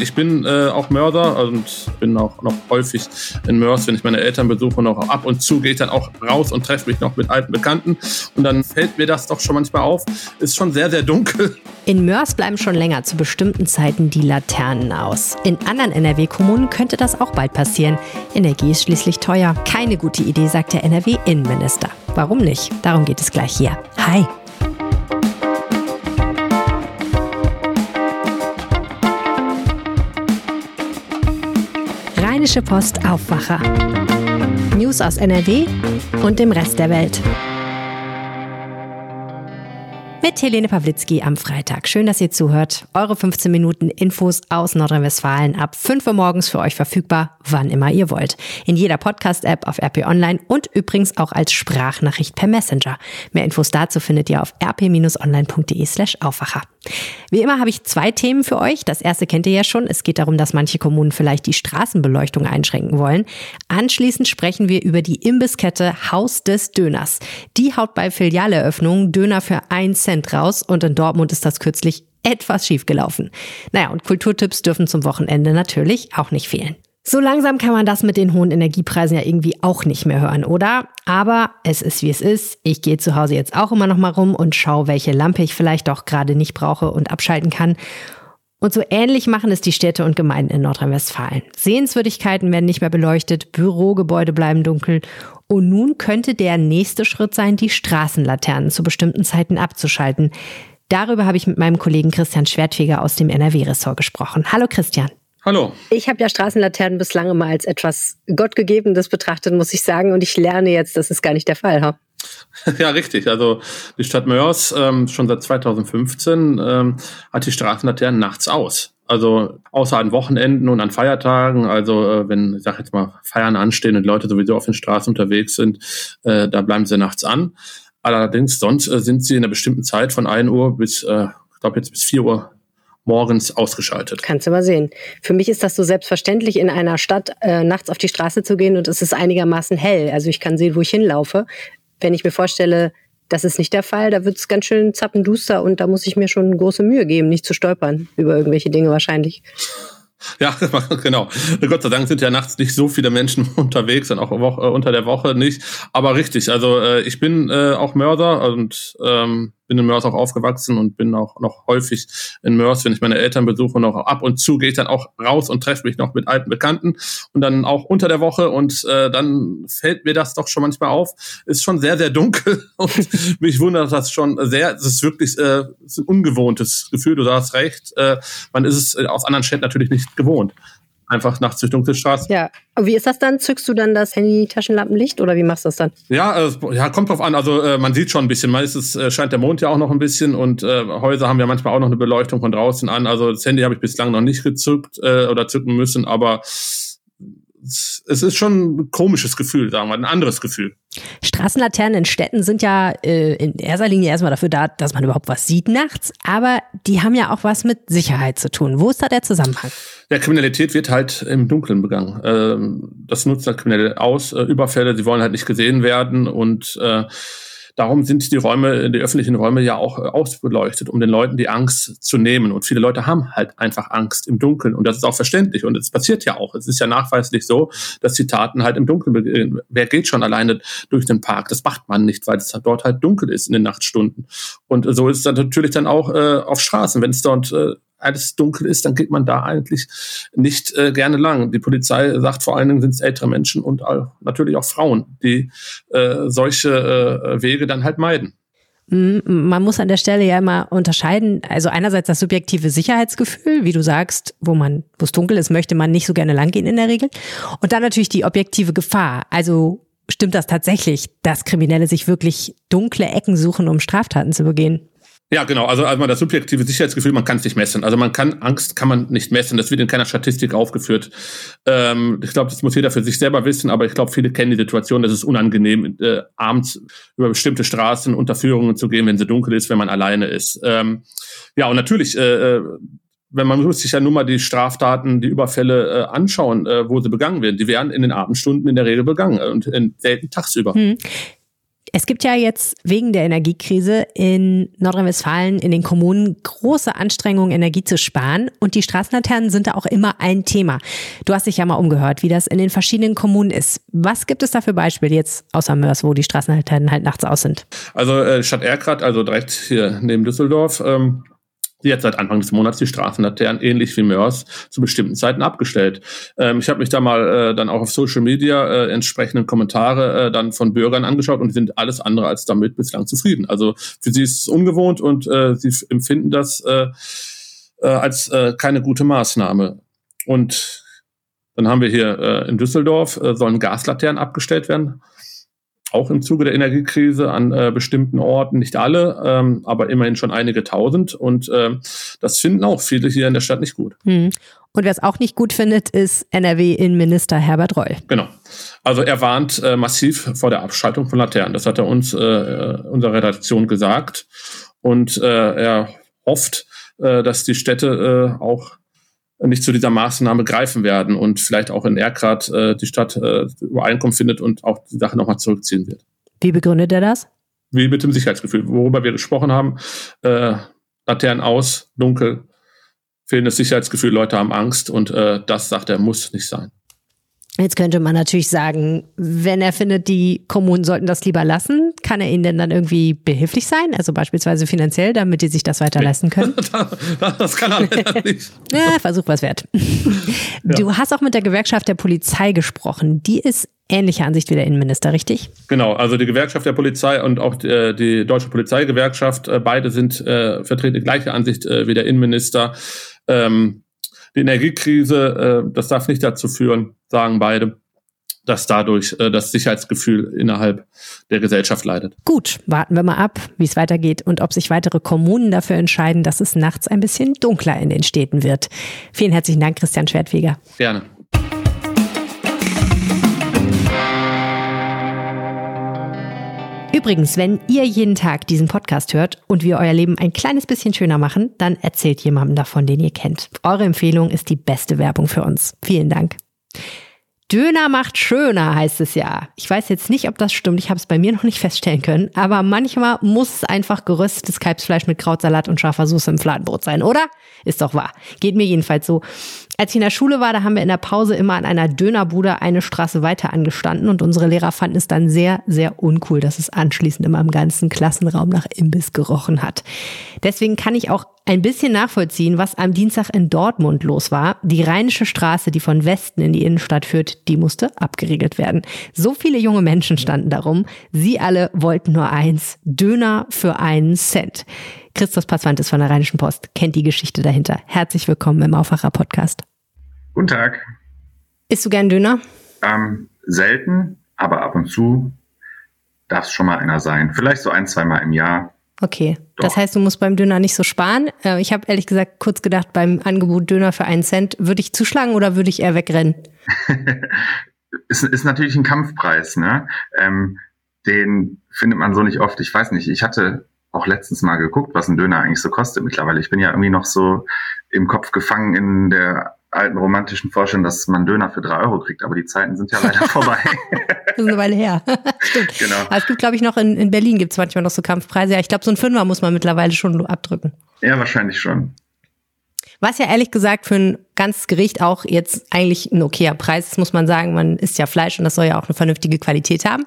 Ich bin äh, auch Mörder und bin auch noch häufig in Mörs, wenn ich meine Eltern besuche. Und ab und zu gehe ich dann auch raus und treffe mich noch mit alten Bekannten. Und dann fällt mir das doch schon manchmal auf. Ist schon sehr, sehr dunkel. In Mörs bleiben schon länger zu bestimmten Zeiten die Laternen aus. In anderen NRW-Kommunen könnte das auch bald passieren. Energie ist schließlich teuer. Keine gute Idee, sagt der NRW-Innenminister. Warum nicht? Darum geht es gleich hier. Hi. Rheinische Post Aufwacher. News aus NRW und dem Rest der Welt. Mit Helene Pawlitzki am Freitag. Schön, dass ihr zuhört. Eure 15 Minuten Infos aus Nordrhein-Westfalen ab 5 Uhr morgens für euch verfügbar, wann immer ihr wollt. In jeder Podcast-App auf RP Online und übrigens auch als Sprachnachricht per Messenger. Mehr Infos dazu findet ihr auf rp-online.de slash Aufwacher. Wie immer habe ich zwei Themen für euch. Das erste kennt ihr ja schon. Es geht darum, dass manche Kommunen vielleicht die Straßenbeleuchtung einschränken wollen. Anschließend sprechen wir über die Imbisskette Haus des Döners. Die haut bei Filialeröffnungen Döner für 1 Cent raus und in Dortmund ist das kürzlich etwas schiefgelaufen. Naja, und Kulturtipps dürfen zum Wochenende natürlich auch nicht fehlen. So langsam kann man das mit den hohen Energiepreisen ja irgendwie auch nicht mehr hören, oder? Aber es ist wie es ist. Ich gehe zu Hause jetzt auch immer noch mal rum und schaue, welche Lampe ich vielleicht doch gerade nicht brauche und abschalten kann. Und so ähnlich machen es die Städte und Gemeinden in Nordrhein-Westfalen. Sehenswürdigkeiten werden nicht mehr beleuchtet, Bürogebäude bleiben dunkel. Und nun könnte der nächste Schritt sein, die Straßenlaternen zu bestimmten Zeiten abzuschalten. Darüber habe ich mit meinem Kollegen Christian Schwertfeger aus dem NRW-Ressort gesprochen. Hallo Christian. Hallo. Ich habe ja Straßenlaternen bislang immer als etwas Gottgegebenes betrachtet, muss ich sagen. Und ich lerne jetzt, das ist gar nicht der Fall. Ha? Ja, richtig. Also die Stadt Mörs ähm, schon seit 2015 ähm, hat die Straßenlaternen nachts aus. Also außer an Wochenenden und an Feiertagen, also äh, wenn, ich sag jetzt mal, Feiern anstehen und Leute sowieso auf den Straßen unterwegs sind, äh, da bleiben sie nachts an. Allerdings sonst äh, sind sie in einer bestimmten Zeit von 1 Uhr bis, äh, ich glaube jetzt bis 4 Uhr morgens ausgeschaltet. Kannst du mal sehen. Für mich ist das so selbstverständlich, in einer Stadt äh, nachts auf die Straße zu gehen und es ist einigermaßen hell. Also ich kann sehen, wo ich hinlaufe. Wenn ich mir vorstelle, das ist nicht der Fall, da wird es ganz schön zappenduster und da muss ich mir schon große Mühe geben, nicht zu stolpern über irgendwelche Dinge wahrscheinlich. Ja, genau. Gott sei Dank sind ja nachts nicht so viele Menschen unterwegs und auch äh, unter der Woche nicht. Aber richtig, also äh, ich bin äh, auch Mörder und ähm, bin in Mörs auch aufgewachsen und bin auch noch häufig in Mörs, wenn ich meine Eltern besuche, noch ab und zu gehe ich dann auch raus und treffe mich noch mit alten Bekannten und dann auch unter der Woche und äh, dann fällt mir das doch schon manchmal auf. Ist schon sehr, sehr dunkel und mich wundert das schon sehr. Es ist wirklich äh, ist ein ungewohntes Gefühl, du hast recht. Äh, man ist es aus anderen Städten natürlich nicht gewohnt einfach nachts durch dunkle Straßen. Ja, und wie ist das dann? Zückst du dann das Handy-Taschenlampenlicht oder wie machst du das dann? Ja, äh, ja, kommt drauf an. Also äh, man sieht schon ein bisschen. Meistens äh, scheint der Mond ja auch noch ein bisschen und äh, Häuser haben ja manchmal auch noch eine Beleuchtung von draußen an. Also das Handy habe ich bislang noch nicht gezückt äh, oder zücken müssen, aber es ist schon ein komisches Gefühl, sagen wir, ein anderes Gefühl. Straßenlaternen in Städten sind ja äh, in erster Linie erstmal dafür da, dass man überhaupt was sieht nachts, aber die haben ja auch was mit Sicherheit zu tun. Wo ist da der Zusammenhang? Ja, Kriminalität wird halt im Dunkeln begangen. Ähm, das nutzt halt Kriminelle aus, äh, Überfälle, sie wollen halt nicht gesehen werden und äh, Darum sind die Räume, die öffentlichen Räume ja auch äh, ausbeleuchtet, um den Leuten die Angst zu nehmen. Und viele Leute haben halt einfach Angst im Dunkeln. Und das ist auch verständlich. Und es passiert ja auch. Es ist ja nachweislich so, dass die Taten halt im Dunkeln beginnen. Wer geht schon alleine durch den Park? Das macht man nicht, weil es dort halt dunkel ist in den Nachtstunden. Und so ist es dann natürlich dann auch äh, auf Straßen. Wenn es dort äh, alles dunkel ist, dann geht man da eigentlich nicht äh, gerne lang. Die Polizei sagt vor allen Dingen sind es ältere Menschen und äh, natürlich auch Frauen, die äh, solche äh, Wege dann halt meiden. Man muss an der Stelle ja immer unterscheiden. Also einerseits das subjektive Sicherheitsgefühl, wie du sagst, wo man, wo es dunkel ist, möchte man nicht so gerne langgehen in der Regel. Und dann natürlich die objektive Gefahr. Also stimmt das tatsächlich, dass Kriminelle sich wirklich dunkle Ecken suchen, um Straftaten zu begehen? Ja, genau. Also, also das subjektive Sicherheitsgefühl, man kann es nicht messen. Also man kann Angst kann man nicht messen. Das wird in keiner Statistik aufgeführt. Ähm, ich glaube, das muss jeder für sich selber wissen. Aber ich glaube, viele kennen die Situation, dass es unangenehm äh, abends über bestimmte Straßen unter Führungen zu gehen, wenn sie dunkel ist, wenn man alleine ist. Ähm, ja, und natürlich. Äh, äh wenn man muss sich ja nur mal die Straftaten, die Überfälle äh, anschauen, äh, wo sie begangen werden. Die werden in den Abendstunden in der Regel begangen und in, selten tagsüber. Hm. Es gibt ja jetzt wegen der Energiekrise in Nordrhein-Westfalen in den Kommunen große Anstrengungen, Energie zu sparen. Und die Straßenlaternen sind da auch immer ein Thema. Du hast dich ja mal umgehört, wie das in den verschiedenen Kommunen ist. Was gibt es da für Beispiele jetzt außer Mörs, wo die Straßenlaternen halt nachts aus sind? Also äh, Stadt Erkrath, also direkt hier neben Düsseldorf, ähm, Sie hat seit Anfang des Monats die Straßenlaternen ähnlich wie Mörs zu bestimmten Zeiten abgestellt. Ähm, ich habe mich da mal äh, dann auch auf Social Media äh, entsprechende Kommentare äh, dann von Bürgern angeschaut und die sind alles andere als damit bislang zufrieden. Also für sie ist es ungewohnt und äh, sie empfinden das äh, äh, als keine gute Maßnahme. Und dann haben wir hier in Düsseldorf sollen Gaslaternen abgestellt werden auch im Zuge der Energiekrise an äh, bestimmten Orten, nicht alle, ähm, aber immerhin schon einige tausend. Und ähm, das finden auch viele hier in der Stadt nicht gut. Hm. Und wer es auch nicht gut findet, ist NRW-Innenminister Herbert Reul. Genau. Also er warnt äh, massiv vor der Abschaltung von Laternen. Das hat er uns, äh, unserer Redaktion gesagt. Und äh, er hofft, äh, dass die Städte äh, auch nicht zu dieser Maßnahme greifen werden und vielleicht auch in Erkrath äh, die Stadt äh, Übereinkommen findet und auch die Sache nochmal zurückziehen wird. Wie begründet er das? Wie mit dem Sicherheitsgefühl, worüber wir gesprochen haben. Äh, Laternen aus, dunkel, fehlendes Sicherheitsgefühl, Leute haben Angst und äh, das, sagt er, muss nicht sein. Jetzt könnte man natürlich sagen, wenn er findet, die Kommunen sollten das lieber lassen, kann er ihnen denn dann irgendwie behilflich sein? Also beispielsweise finanziell, damit die sich das weiter leisten können? das kann er leider nicht. ja, Versuch was wert. Du hast auch mit der Gewerkschaft der Polizei gesprochen. Die ist ähnlicher Ansicht wie der Innenminister, richtig? Genau, also die Gewerkschaft der Polizei und auch die, äh, die Deutsche Polizeigewerkschaft, äh, beide sind äh, vertreten die gleiche Ansicht äh, wie der Innenminister. Ähm, die Energiekrise, äh, das darf nicht dazu führen, sagen beide, dass dadurch äh, das Sicherheitsgefühl innerhalb der Gesellschaft leidet. Gut, warten wir mal ab, wie es weitergeht und ob sich weitere Kommunen dafür entscheiden, dass es nachts ein bisschen dunkler in den Städten wird. Vielen herzlichen Dank, Christian Schwertfeger. Gerne. Übrigens, wenn ihr jeden Tag diesen Podcast hört und wir euer Leben ein kleines bisschen schöner machen, dann erzählt jemandem davon, den ihr kennt. Eure Empfehlung ist die beste Werbung für uns. Vielen Dank. Döner macht schöner, heißt es ja. Ich weiß jetzt nicht, ob das stimmt. Ich habe es bei mir noch nicht feststellen können. Aber manchmal muss es einfach geröstetes Kalbsfleisch mit Krautsalat und scharfer Soße im Fladenbrot sein, oder? Ist doch wahr. Geht mir jedenfalls so. Als ich in der Schule war, da haben wir in der Pause immer an einer Dönerbude eine Straße weiter angestanden und unsere Lehrer fanden es dann sehr, sehr uncool, dass es anschließend immer im ganzen Klassenraum nach Imbiss gerochen hat. Deswegen kann ich auch ein bisschen nachvollziehen, was am Dienstag in Dortmund los war. Die Rheinische Straße, die von Westen in die Innenstadt führt, die musste abgeriegelt werden. So viele junge Menschen standen darum. Sie alle wollten nur eins, Döner für einen Cent. Christoph Passwantes von der Rheinischen Post kennt die Geschichte dahinter. Herzlich willkommen im Aufwacher Podcast. Guten Tag. Isst du gern Döner? Ähm, selten, aber ab und zu darf es schon mal einer sein. Vielleicht so ein, zweimal im Jahr. Okay, Doch. das heißt, du musst beim Döner nicht so sparen. Äh, ich habe ehrlich gesagt kurz gedacht, beim Angebot Döner für einen Cent, würde ich zuschlagen oder würde ich eher wegrennen? ist, ist natürlich ein Kampfpreis, ne? Ähm, den findet man so nicht oft. Ich weiß nicht, ich hatte auch letztens mal geguckt, was ein Döner eigentlich so kostet mittlerweile. Ich bin ja irgendwie noch so im Kopf gefangen in der alten romantischen Vorstellung, dass man Döner für drei Euro kriegt, aber die Zeiten sind ja leider vorbei. das ist eine Weile her. Stimmt. Genau. Aber es gibt, glaube ich, noch in, in Berlin gibt es manchmal noch so Kampfpreise. Ja, ich glaube, so ein Fünfer muss man mittlerweile schon abdrücken. Ja, wahrscheinlich schon. Was ja ehrlich gesagt für ein ganzes Gericht auch jetzt eigentlich ein okayer Preis ist, muss man sagen. Man isst ja Fleisch und das soll ja auch eine vernünftige Qualität haben.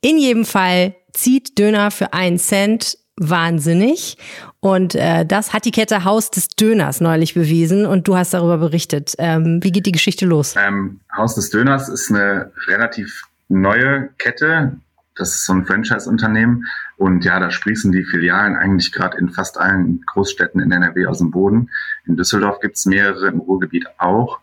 In jedem Fall zieht Döner für einen Cent wahnsinnig. Und äh, das hat die Kette Haus des Döners neulich bewiesen und du hast darüber berichtet. Ähm, wie geht die Geschichte los? Ähm, Haus des Döners ist eine relativ neue Kette. Das ist so ein Franchise-Unternehmen. Und ja, da sprießen die Filialen eigentlich gerade in fast allen Großstädten in NRW aus dem Boden. In Düsseldorf gibt es mehrere, im Ruhrgebiet auch.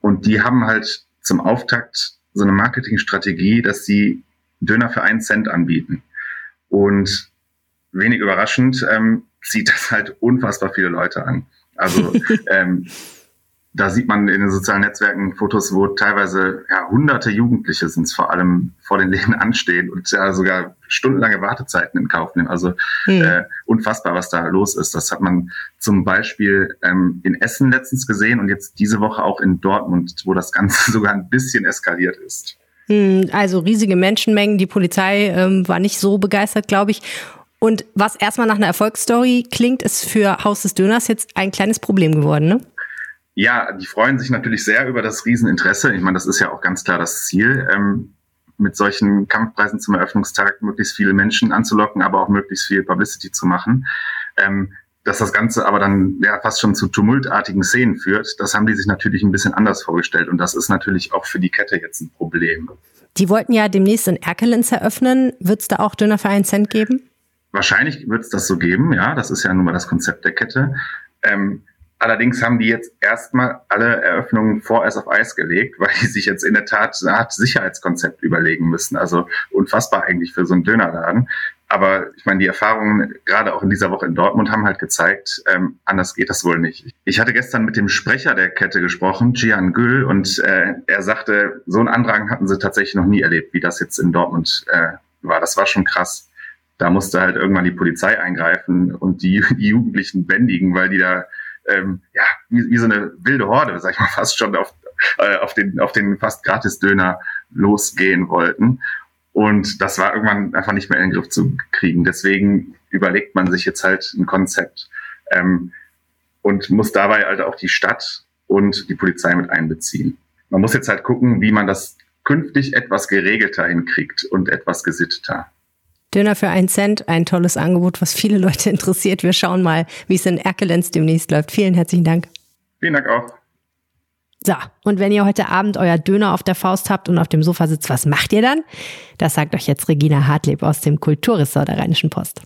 Und die haben halt zum Auftakt so eine Marketingstrategie, dass sie Döner für einen Cent anbieten. Und wenig überraschend ähm, zieht das halt unfassbar viele Leute an. Also ähm, da sieht man in den sozialen Netzwerken Fotos, wo teilweise ja, hunderte Jugendliche sind es vor allem vor den Läden anstehen und ja sogar stundenlange Wartezeiten in Kauf nehmen. Also hm. äh, unfassbar, was da los ist. Das hat man zum Beispiel ähm, in Essen letztens gesehen und jetzt diese Woche auch in Dortmund, wo das Ganze sogar ein bisschen eskaliert ist. Hm, also riesige Menschenmengen. Die Polizei ähm, war nicht so begeistert, glaube ich. Und was erstmal nach einer Erfolgsstory klingt, ist für Haus des Döners jetzt ein kleines Problem geworden, ne? Ja, die freuen sich natürlich sehr über das Rieseninteresse. Ich meine, das ist ja auch ganz klar das Ziel, ähm, mit solchen Kampfpreisen zum Eröffnungstag möglichst viele Menschen anzulocken, aber auch möglichst viel Publicity zu machen. Ähm, dass das Ganze aber dann ja fast schon zu tumultartigen Szenen führt, das haben die sich natürlich ein bisschen anders vorgestellt. Und das ist natürlich auch für die Kette jetzt ein Problem. Die wollten ja demnächst in Erkelenz eröffnen. Wird es da auch Döner für einen Cent geben? Wahrscheinlich wird es das so geben, ja. Das ist ja nun mal das Konzept der Kette. Ähm, allerdings haben die jetzt erstmal alle Eröffnungen vorerst auf Eis gelegt, weil die sich jetzt in der Tat eine Art Sicherheitskonzept überlegen müssen. Also unfassbar eigentlich für so einen Dönerladen. Aber ich meine, die Erfahrungen gerade auch in dieser Woche in Dortmund haben halt gezeigt, ähm, anders geht das wohl nicht. Ich hatte gestern mit dem Sprecher der Kette gesprochen, Gian Gül, und äh, er sagte, so einen Andrang hatten sie tatsächlich noch nie erlebt, wie das jetzt in Dortmund äh, war. Das war schon krass da musste halt irgendwann die Polizei eingreifen und die, die Jugendlichen bändigen, weil die da ähm, ja wie, wie so eine wilde Horde, sag ich mal, fast schon auf, äh, auf den auf den fast Gratis-Döner losgehen wollten. Und das war irgendwann einfach nicht mehr in den Griff zu kriegen. Deswegen überlegt man sich jetzt halt ein Konzept ähm, und muss dabei halt auch die Stadt und die Polizei mit einbeziehen. Man muss jetzt halt gucken, wie man das künftig etwas geregelter hinkriegt und etwas gesitteter. Döner für einen Cent, ein tolles Angebot, was viele Leute interessiert. Wir schauen mal, wie es in Erkelenz demnächst läuft. Vielen herzlichen Dank. Vielen Dank auch. So, und wenn ihr heute Abend euer Döner auf der Faust habt und auf dem Sofa sitzt, was macht ihr dann? Das sagt euch jetzt Regina Hartleb aus dem Kulturressort der Rheinischen Post.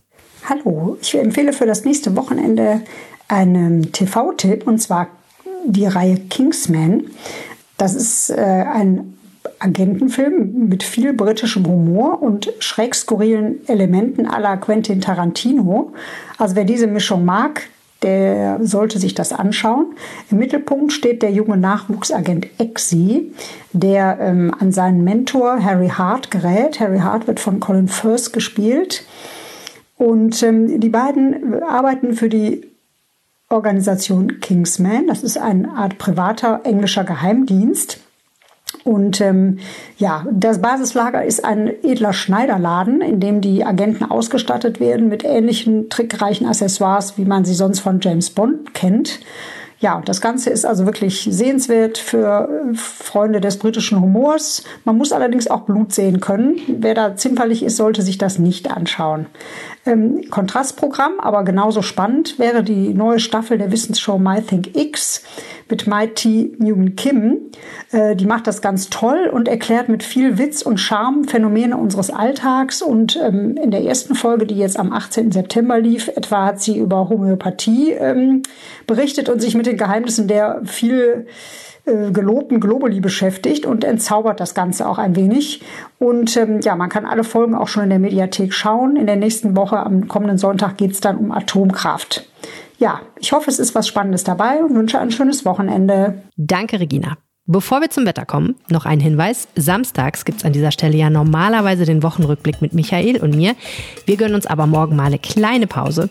Hallo, ich empfehle für das nächste Wochenende einen TV-Tipp und zwar die Reihe Kingsman. Das ist äh, ein Agentenfilm mit viel britischem Humor und schräg skurrilen Elementen à la Quentin Tarantino. Also wer diese Mischung mag, der sollte sich das anschauen. Im Mittelpunkt steht der junge Nachwuchsagent Exi, der ähm, an seinen Mentor Harry Hart gerät. Harry Hart wird von Colin Firth gespielt. Und ähm, die beiden arbeiten für die Organisation Kingsman. Das ist eine Art privater englischer Geheimdienst. Und ähm, ja, das Basislager ist ein edler Schneiderladen, in dem die Agenten ausgestattet werden mit ähnlichen trickreichen Accessoires, wie man sie sonst von James Bond kennt. Ja, das Ganze ist also wirklich sehenswert für äh, Freunde des britischen Humors. Man muss allerdings auch Blut sehen können. Wer da zimperlich ist, sollte sich das nicht anschauen. Ähm, Kontrastprogramm, aber genauso spannend wäre die neue Staffel der Wissensshow My Think X mit Mighty Newman Kim. Äh, die macht das ganz toll und erklärt mit viel Witz und Charme Phänomene unseres Alltags. Und ähm, in der ersten Folge, die jetzt am 18. September lief, etwa hat sie über Homöopathie ähm, berichtet und sich mit den Geheimnissen der viel äh, gelobten Globuli beschäftigt und entzaubert das Ganze auch ein wenig. Und ähm, ja, man kann alle Folgen auch schon in der Mediathek schauen. In der nächsten Woche, am kommenden Sonntag, geht es dann um Atomkraft. Ja, ich hoffe, es ist was Spannendes dabei und wünsche ein schönes Wochenende. Danke, Regina. Bevor wir zum Wetter kommen, noch ein Hinweis. Samstags gibt es an dieser Stelle ja normalerweise den Wochenrückblick mit Michael und mir. Wir gönnen uns aber morgen mal eine kleine Pause.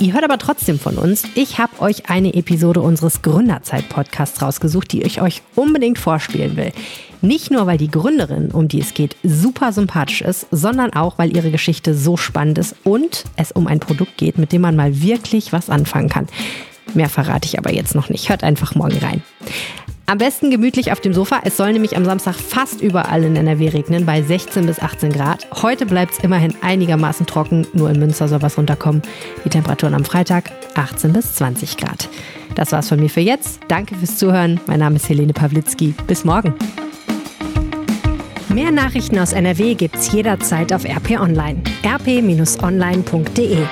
Ihr hört aber trotzdem von uns. Ich habe euch eine Episode unseres Gründerzeit-Podcasts rausgesucht, die ich euch unbedingt vorspielen will. Nicht nur, weil die Gründerin, um die es geht, super sympathisch ist, sondern auch, weil ihre Geschichte so spannend ist und es um ein Produkt geht, mit dem man mal wirklich was anfangen kann. Mehr verrate ich aber jetzt noch nicht. Hört einfach morgen rein. Am besten gemütlich auf dem Sofa. Es soll nämlich am Samstag fast überall in NRW regnen, bei 16 bis 18 Grad. Heute bleibt es immerhin einigermaßen trocken, nur in Münster soll was runterkommen. Die Temperaturen am Freitag 18 bis 20 Grad. Das war's von mir für jetzt. Danke fürs Zuhören. Mein Name ist Helene Pawlitzki. Bis morgen. Mehr Nachrichten aus NRW gibt's jederzeit auf RP Online. rp-online.de